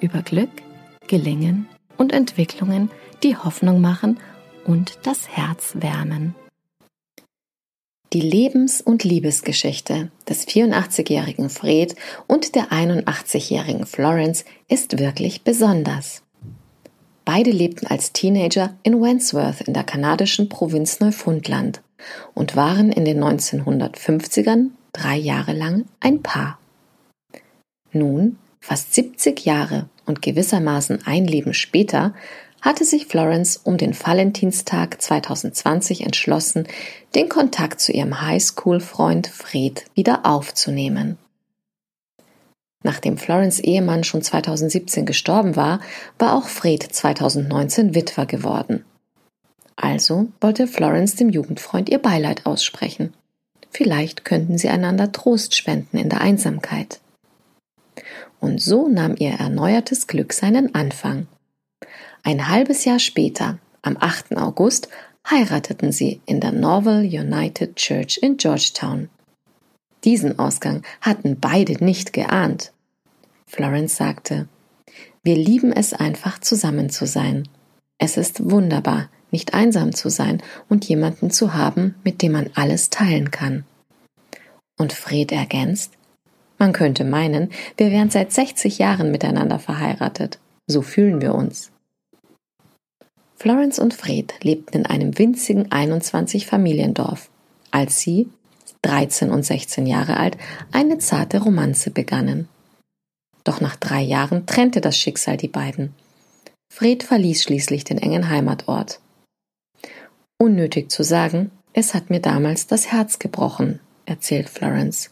über Glück, Gelingen und Entwicklungen, die Hoffnung machen und das Herz wärmen. Die Lebens- und Liebesgeschichte des 84-jährigen Fred und der 81-jährigen Florence ist wirklich besonders. Beide lebten als Teenager in Wandsworth in der kanadischen Provinz Neufundland und waren in den 1950ern drei Jahre lang ein Paar. Nun, fast 70 Jahre und gewissermaßen ein Leben später, hatte sich Florence um den Valentinstag 2020 entschlossen, den Kontakt zu ihrem Highschool-Freund Fred wieder aufzunehmen. Nachdem Florence Ehemann schon 2017 gestorben war, war auch Fred 2019 Witwer geworden. Also wollte Florence dem Jugendfreund ihr Beileid aussprechen. Vielleicht könnten sie einander Trost spenden in der Einsamkeit. Und so nahm ihr erneuertes Glück seinen Anfang. Ein halbes Jahr später, am 8. August, heirateten sie in der Norval United Church in Georgetown. Diesen Ausgang hatten beide nicht geahnt. Florence sagte, wir lieben es einfach zusammen zu sein. Es ist wunderbar, nicht einsam zu sein und jemanden zu haben, mit dem man alles teilen kann. Und Fred ergänzt, man könnte meinen, wir wären seit 60 Jahren miteinander verheiratet. So fühlen wir uns. Florence und Fred lebten in einem winzigen 21 Familiendorf, als sie, 13 und 16 Jahre alt, eine zarte Romanze begannen. Doch nach drei Jahren trennte das Schicksal die beiden. Fred verließ schließlich den engen Heimatort. Unnötig zu sagen, es hat mir damals das Herz gebrochen, erzählt Florence.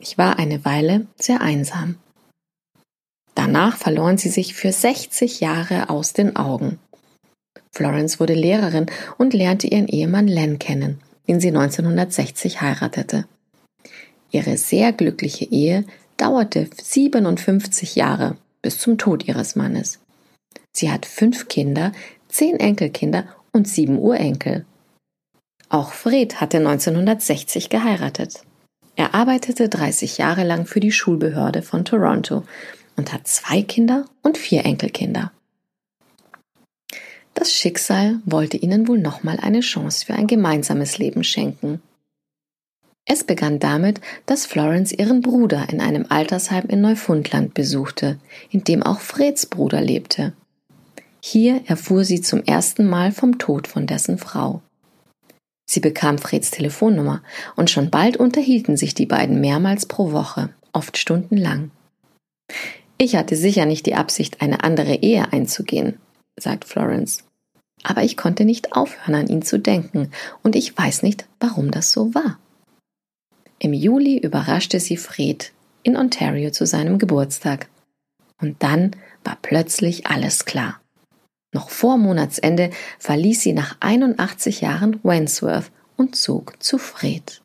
Ich war eine Weile sehr einsam. Danach verloren sie sich für 60 Jahre aus den Augen. Florence wurde Lehrerin und lernte ihren Ehemann Len kennen, den sie 1960 heiratete. Ihre sehr glückliche Ehe dauerte 57 Jahre bis zum Tod ihres Mannes. Sie hat fünf Kinder, zehn Enkelkinder und sieben Urenkel. Auch Fred hatte 1960 geheiratet. Er arbeitete 30 Jahre lang für die Schulbehörde von Toronto und hat zwei Kinder und vier Enkelkinder. Das Schicksal wollte ihnen wohl nochmal eine Chance für ein gemeinsames Leben schenken. Es begann damit, dass Florence ihren Bruder in einem Altersheim in Neufundland besuchte, in dem auch Freds Bruder lebte. Hier erfuhr sie zum ersten Mal vom Tod von dessen Frau. Sie bekam Freds Telefonnummer und schon bald unterhielten sich die beiden mehrmals pro Woche, oft stundenlang. Ich hatte sicher nicht die Absicht, eine andere Ehe einzugehen, sagt Florence. Aber ich konnte nicht aufhören, an ihn zu denken, und ich weiß nicht, warum das so war. Im Juli überraschte sie Fred in Ontario zu seinem Geburtstag. Und dann war plötzlich alles klar. Noch vor Monatsende verließ sie nach 81 Jahren Wandsworth und zog zu Fred.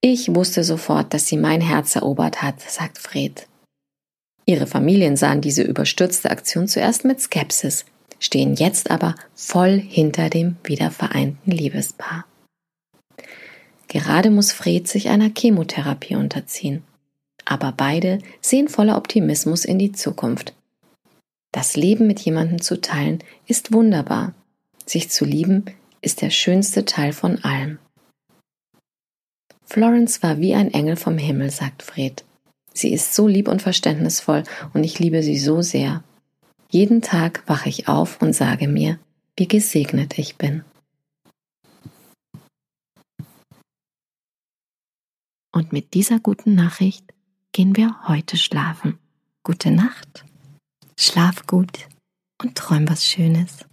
Ich wusste sofort, dass sie mein Herz erobert hat, sagt Fred. Ihre Familien sahen diese überstürzte Aktion zuerst mit Skepsis, stehen jetzt aber voll hinter dem wiedervereinten Liebespaar. Gerade muss Fred sich einer Chemotherapie unterziehen. Aber beide sehen voller Optimismus in die Zukunft das Leben mit jemandem zu teilen ist wunderbar. Sich zu lieben ist der schönste Teil von allem. Florence war wie ein Engel vom Himmel, sagt Fred. Sie ist so lieb und verständnisvoll und ich liebe sie so sehr. Jeden Tag wache ich auf und sage mir, wie gesegnet ich bin. Und mit dieser guten Nachricht gehen wir heute schlafen. Gute Nacht. Schlaf gut und träum was Schönes.